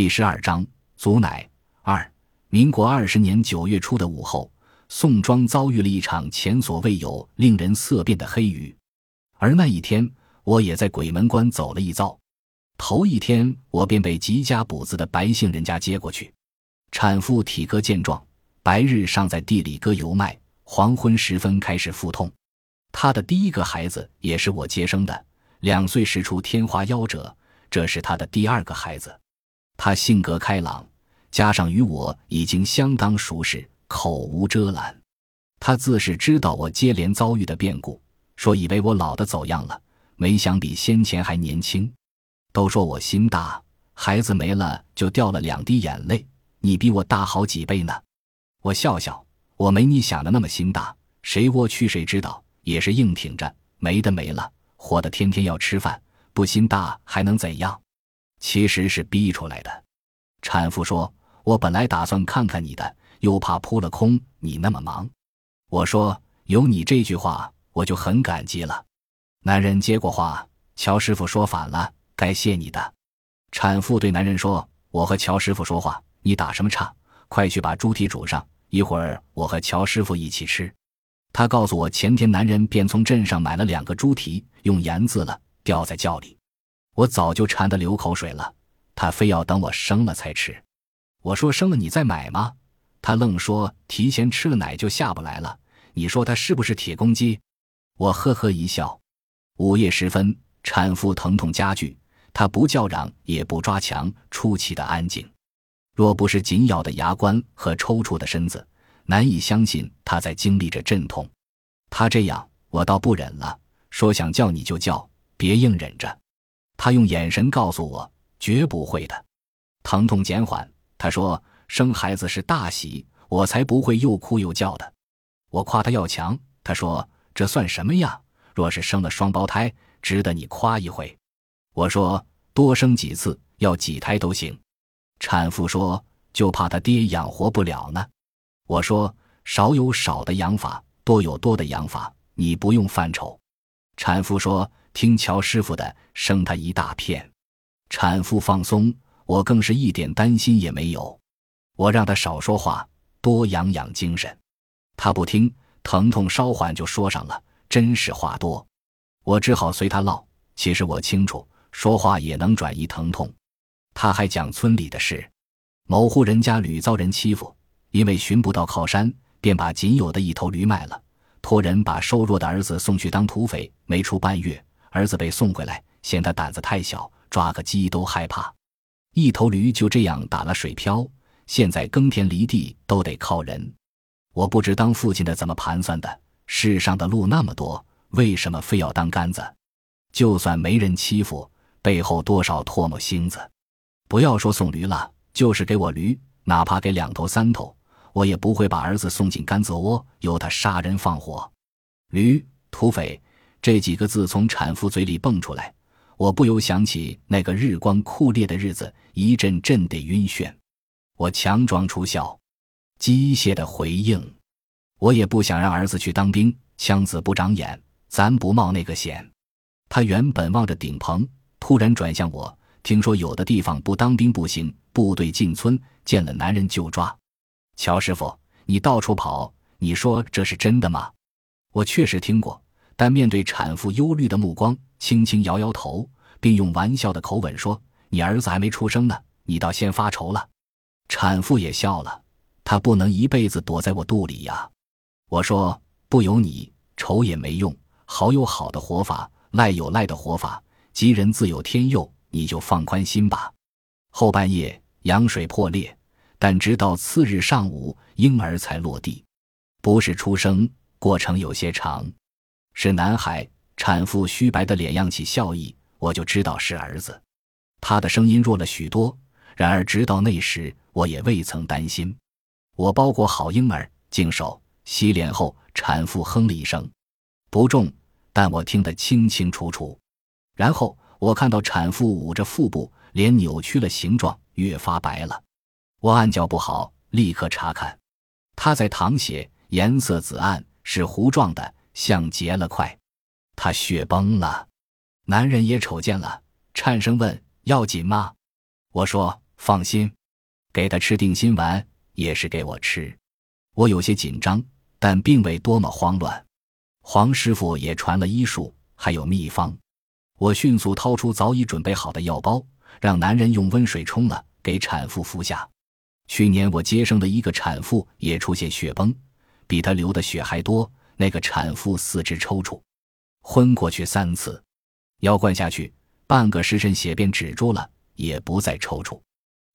第十二章祖奶二。民国二十年九月初的午后，宋庄遭遇了一场前所未有、令人色变的黑雨。而那一天，我也在鬼门关走了一遭。头一天，我便被吉家补子的白姓人家接过去。产妇体格健壮，白日尚在地里割油麦，黄昏时分开始腹痛。她的第一个孩子也是我接生的，两岁时出天花夭折。这是他的第二个孩子，他性格开朗，加上与我已经相当熟识，口无遮拦。他自是知道我接连遭遇的变故，说以为我老的走样了，没想比先前还年轻。都说我心大，孩子没了就掉了两滴眼泪，你比我大好几倍呢。我笑笑，我没你想的那么心大，谁窝屈谁知道，也是硬挺着，没的没了，活的天天要吃饭。不心大还能怎样？其实是逼出来的。产妇说：“我本来打算看看你的，又怕扑了空。你那么忙。”我说：“有你这句话，我就很感激了。”男人接过话：“乔师傅说反了，该谢你的。”产妇对男人说：“我和乔师傅说话，你打什么岔？快去把猪蹄煮上，一会儿我和乔师傅一起吃。”他告诉我，前天男人便从镇上买了两个猪蹄，用盐渍了。掉在窖里，我早就馋得流口水了。他非要等我生了才吃。我说生了你再买吗？他愣说提前吃了奶就下不来了。你说他是不是铁公鸡？我呵呵一笑。午夜时分，产妇疼痛加剧，她不叫嚷也不抓墙，出奇的安静。若不是紧咬的牙关和抽搐的身子，难以相信她在经历着阵痛。她这样，我倒不忍了，说想叫你就叫。别硬忍着，他用眼神告诉我，绝不会的。疼痛减缓，他说生孩子是大喜，我才不会又哭又叫的。我夸他要强，他说这算什么呀？若是生了双胞胎，值得你夸一回。我说多生几次，要几胎都行。产妇说就怕他爹养活不了呢。我说少有少的养法，多有多的养法，你不用犯愁。产妇说。听乔师傅的，生他一大片。产妇放松，我更是一点担心也没有。我让他少说话，多养养精神。他不听，疼痛稍缓就说上了，真是话多。我只好随他唠。其实我清楚，说话也能转移疼痛。他还讲村里的事：某户人家屡遭人欺负，因为寻不到靠山，便把仅有的一头驴卖了，托人把瘦弱的儿子送去当土匪。没出半月。儿子被送回来，嫌他胆子太小，抓个鸡都害怕。一头驴就这样打了水漂，现在耕田犁地都得靠人。我不知当父亲的怎么盘算的。世上的路那么多，为什么非要当杆子？就算没人欺负，背后多少唾沫星子。不要说送驴了，就是给我驴，哪怕给两头三头，我也不会把儿子送进甘蔗窝，由他杀人放火。驴，土匪。这几个字从产妇嘴里蹦出来，我不由想起那个日光酷烈的日子，一阵阵的晕眩。我强装出笑，机械的回应：“我也不想让儿子去当兵，枪子不长眼，咱不冒那个险。”他原本望着顶棚，突然转向我：“听说有的地方不当兵不行，部队进村见了男人就抓。”乔师傅，你到处跑，你说这是真的吗？我确实听过。但面对产妇忧虑的目光，轻轻摇摇头，并用玩笑的口吻说：“你儿子还没出生呢，你倒先发愁了。”产妇也笑了，她不能一辈子躲在我肚里呀。我说：“不由你愁也没用，好有好的活法，赖有赖的活法，吉人自有天佑，你就放宽心吧。”后半夜羊水破裂，但直到次日上午，婴儿才落地，不是出生，过程有些长。是男孩，产妇虚白的脸漾起笑意，我就知道是儿子。他的声音弱了许多，然而直到那时，我也未曾担心。我包裹好婴儿，净手洗脸后，产妇哼了一声，不重，但我听得清清楚楚。然后我看到产妇捂着腹部，脸扭曲了形状，越发白了。我暗叫不好，立刻查看，她在淌血，颜色紫暗，是糊状的。像结了块，他血崩了。男人也瞅见了，颤声问：“要紧吗？”我说：“放心，给他吃定心丸也是给我吃。我有些紧张，但并未多么慌乱。黄师傅也传了医术，还有秘方。我迅速掏出早已准备好的药包，让男人用温水冲了，给产妇服下。去年我接生的一个产妇也出现血崩，比她流的血还多。那个产妇四肢抽搐，昏过去三次。药灌下去，半个时辰血便止住了，也不再抽搐。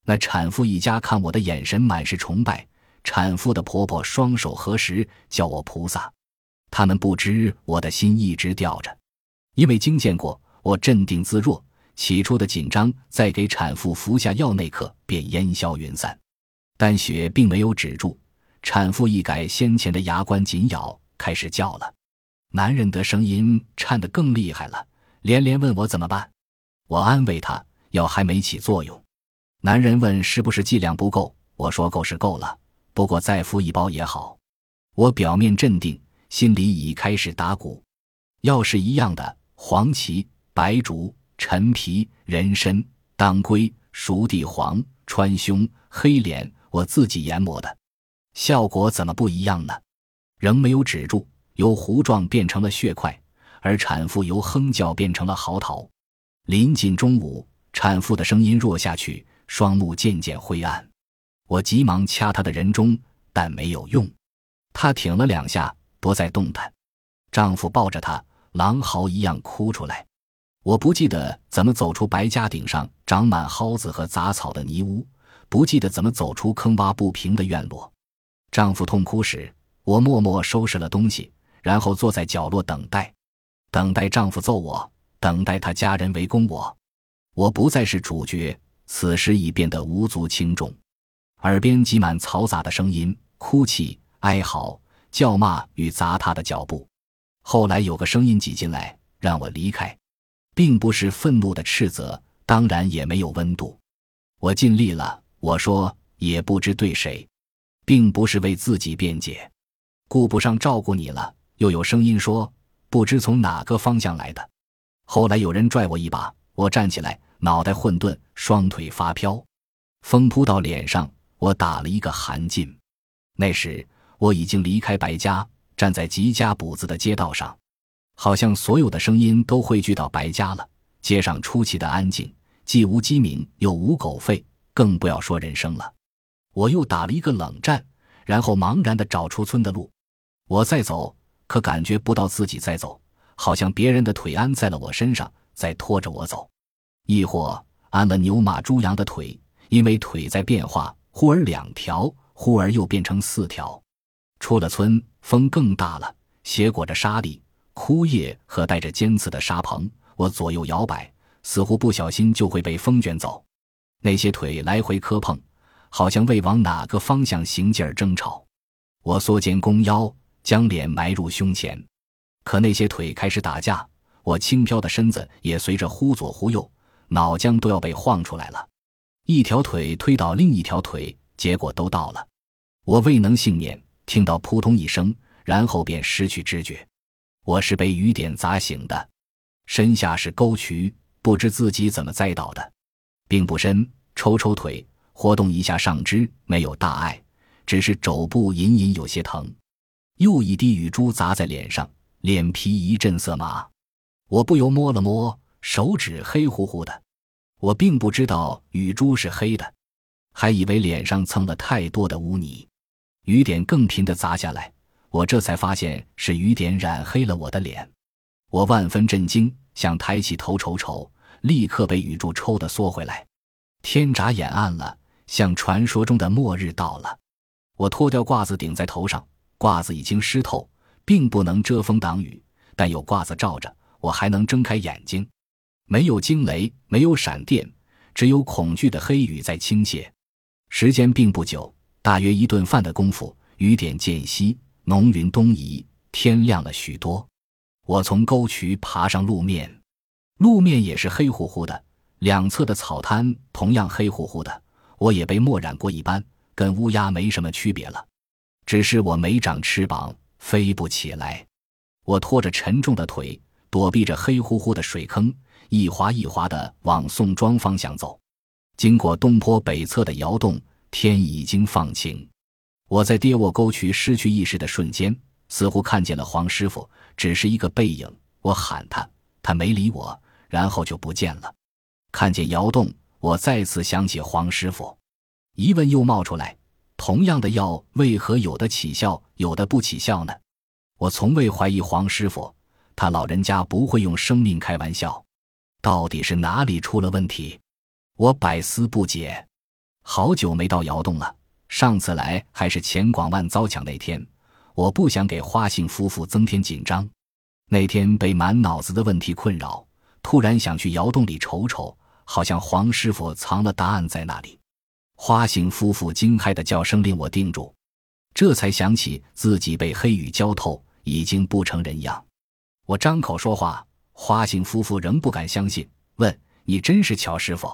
那产妇一家看我的眼神满是崇拜，产妇的婆婆双手合十，叫我菩萨。他们不知我的心一直吊着，因为经见过，我镇定自若。起初的紧张，在给产妇服下药那刻便烟消云散，但血并没有止住。产妇一改先前的牙关紧咬，开始叫了。男人的声音颤得更厉害了，连连问我怎么办。我安慰他，药还没起作用。男人问是不是剂量不够，我说够是够了，不过再敷一包也好。我表面镇定。心里已开始打鼓，药是一样的：黄芪、白术、陈皮、人参、当归、熟地黄、川芎、黑莲，我自己研磨的，效果怎么不一样呢？仍没有止住，由糊状变成了血块，而产妇由哼叫变成了嚎啕。临近中午，产妇的声音弱下去，双目渐渐灰暗。我急忙掐她的人中，但没有用，她挺了两下。不再动弹，丈夫抱着她，狼嚎一样哭出来。我不记得怎么走出白家顶上长满蒿子和杂草的泥屋，不记得怎么走出坑洼不平的院落。丈夫痛哭时，我默默收拾了东西，然后坐在角落等待，等待丈夫揍我，等待他家人围攻我。我不再是主角，此时已变得无足轻重。耳边挤满嘈杂的声音，哭泣、哀嚎。叫骂与砸他的脚步，后来有个声音挤进来，让我离开，并不是愤怒的斥责，当然也没有温度。我尽力了，我说也不知对谁，并不是为自己辩解，顾不上照顾你了。又有声音说，不知从哪个方向来的。后来有人拽我一把，我站起来，脑袋混沌，双腿发飘，风扑到脸上，我打了一个寒噤。那时。我已经离开白家，站在吉家堡子的街道上，好像所有的声音都汇聚到白家了。街上出奇的安静，既无鸡鸣，又无狗吠，更不要说人声了。我又打了一个冷战，然后茫然地找出村的路。我在走，可感觉不到自己在走，好像别人的腿安在了我身上，在拖着我走，亦或安了牛马猪羊的腿，因为腿在变化，忽而两条，忽而又变成四条。出了村，风更大了，斜裹着沙粒、枯叶和带着尖刺的沙棚。我左右摇摆，似乎不小心就会被风卷走。那些腿来回磕碰，好像为往哪个方向行进而争吵。我缩肩弓腰，将脸埋入胸前，可那些腿开始打架。我轻飘的身子也随着忽左忽右，脑浆都要被晃出来了。一条腿推倒另一条腿，结果都到了，我未能幸免。听到扑通一声，然后便失去知觉。我是被雨点砸醒的，身下是沟渠，不知自己怎么栽倒的，并不深。抽抽腿，活动一下上肢，没有大碍，只是肘部隐隐有些疼。又一滴雨珠砸在脸上，脸皮一阵色麻。我不由摸了摸手指，黑乎乎的。我并不知道雨珠是黑的，还以为脸上蹭了太多的污泥。雨点更频的砸下来，我这才发现是雨点染黑了我的脸。我万分震惊，想抬起头瞅瞅，立刻被雨柱抽的缩回来。天眨眼暗了，像传说中的末日到了。我脱掉褂子顶在头上，褂子已经湿透，并不能遮风挡雨，但有褂子罩着，我还能睁开眼睛。没有惊雷，没有闪电，只有恐惧的黑雨在倾泻。时间并不久。大约一顿饭的功夫，雨点渐息，浓云东移，天亮了许多。我从沟渠爬上路面，路面也是黑乎乎的，两侧的草滩同样黑乎乎的。我也被墨染过一般，跟乌鸦没什么区别了，只是我没长翅膀，飞不起来。我拖着沉重的腿，躲避着黑乎乎的水坑，一滑一滑的往宋庄方向走。经过东坡北侧的窑洞，天已经放晴。我在跌卧沟渠失去意识的瞬间，似乎看见了黄师傅，只是一个背影。我喊他，他没理我，然后就不见了。看见窑洞，我再次想起黄师傅，疑问又冒出来：同样的药，为何有的起效，有的不起效呢？我从未怀疑黄师傅，他老人家不会用生命开玩笑。到底是哪里出了问题？我百思不解。好久没到窑洞了，上次来还是钱广万遭抢那天。我不想给花姓夫妇增添紧张。那天被满脑子的问题困扰，突然想去窑洞里瞅瞅，好像黄师傅藏了答案在那里。花姓夫妇惊骇的叫声令我定住，这才想起自己被黑雨浇透，已经不成人样。我张口说话。花姓夫妇仍不敢相信，问：“你真是乔师傅？”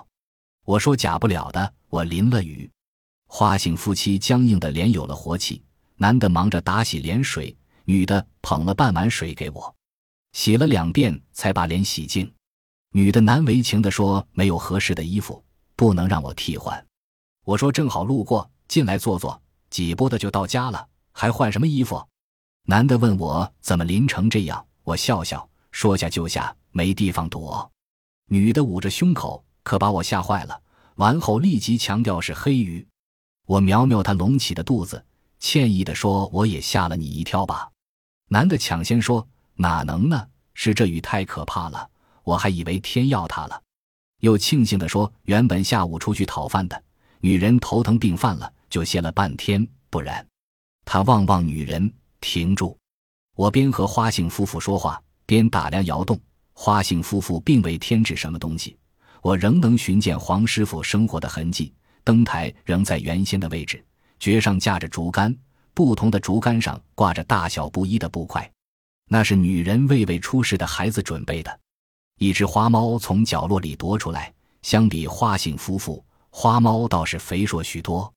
我说：“假不了的，我淋了雨。”花姓夫妻僵硬的脸有了活气，男的忙着打洗脸水，女的捧了半碗水给我，洗了两遍才把脸洗净。女的难为情的说：“没有合适的衣服，不能让我替换。”我说：“正好路过，进来坐坐，几步的就到家了，还换什么衣服？”男的问我怎么淋成这样，我笑笑。说下就下，没地方躲。女的捂着胸口，可把我吓坏了。完后立即强调是黑鱼。我瞄瞄她隆起的肚子，歉意地说：“我也吓了你一跳吧？”男的抢先说：“哪能呢？是这雨太可怕了，我还以为天要塌了。”又庆幸地说：“原本下午出去讨饭的女人头疼病犯了，就歇了半天，不然。”他望望女人，停住。我边和花姓夫妇说话。边打量窑洞，花姓夫妇并未添置什么东西，我仍能寻见黄师傅生活的痕迹。灯台仍在原先的位置，橛上架着竹竿，不同的竹竿上挂着大小不一的布块，那是女人为未出世的孩子准备的。一只花猫从角落里踱出来，相比花姓夫妇，花猫倒是肥硕许多。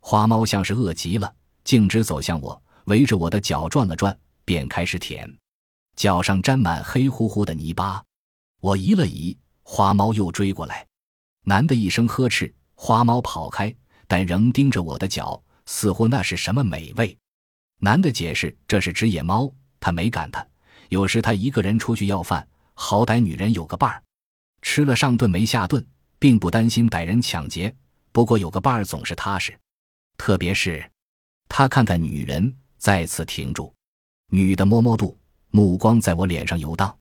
花猫像是饿极了，径直走向我，围着我的脚转了转，便开始舔。脚上沾满黑乎乎的泥巴，我移了移，花猫又追过来。男的一声呵斥，花猫跑开，但仍盯着我的脚，似乎那是什么美味。男的解释，这是只野猫，他没赶它。有时他一个人出去要饭，好歹女人有个伴儿，吃了上顿没下顿，并不担心歹人抢劫。不过有个伴儿总是踏实，特别是他看看女人，再次停住。女的摸摸肚。目光在我脸上游荡，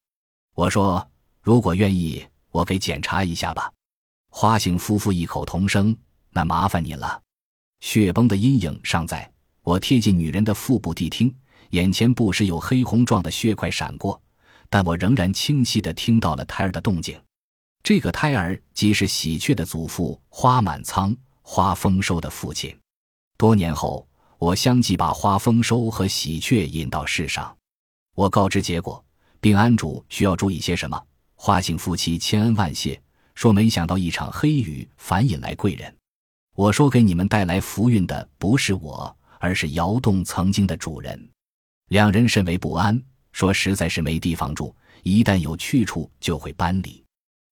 我说：“如果愿意，我给检查一下吧。”花姓夫妇异口同声：“那麻烦你了。”血崩的阴影尚在，我贴近女人的腹部谛听，眼前不时有黑红状的血块闪过，但我仍然清晰地听到了胎儿的动静。这个胎儿即是喜鹊的祖父花满仓、花丰收的父亲。多年后，我相继把花丰收和喜鹊引到世上。我告知结果，并安主需要注意些什么。花姓夫妻千恩万谢，说没想到一场黑雨反引来贵人。我说给你们带来福运的不是我，而是窑洞曾经的主人。两人甚为不安，说实在是没地方住，一旦有去处就会搬离。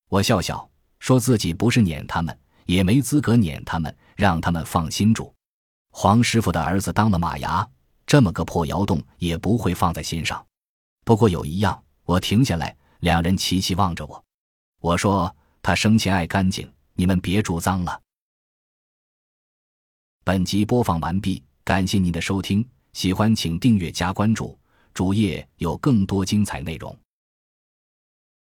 我笑笑，说自己不是撵他们，也没资格撵他们，让他们放心住。黄师傅的儿子当了马牙，这么个破窑洞也不会放在心上。不过有一样，我停下来，两人齐齐望着我。我说：“他生前爱干净，你们别住脏了。”本集播放完毕，感谢您的收听，喜欢请订阅加关注，主页有更多精彩内容。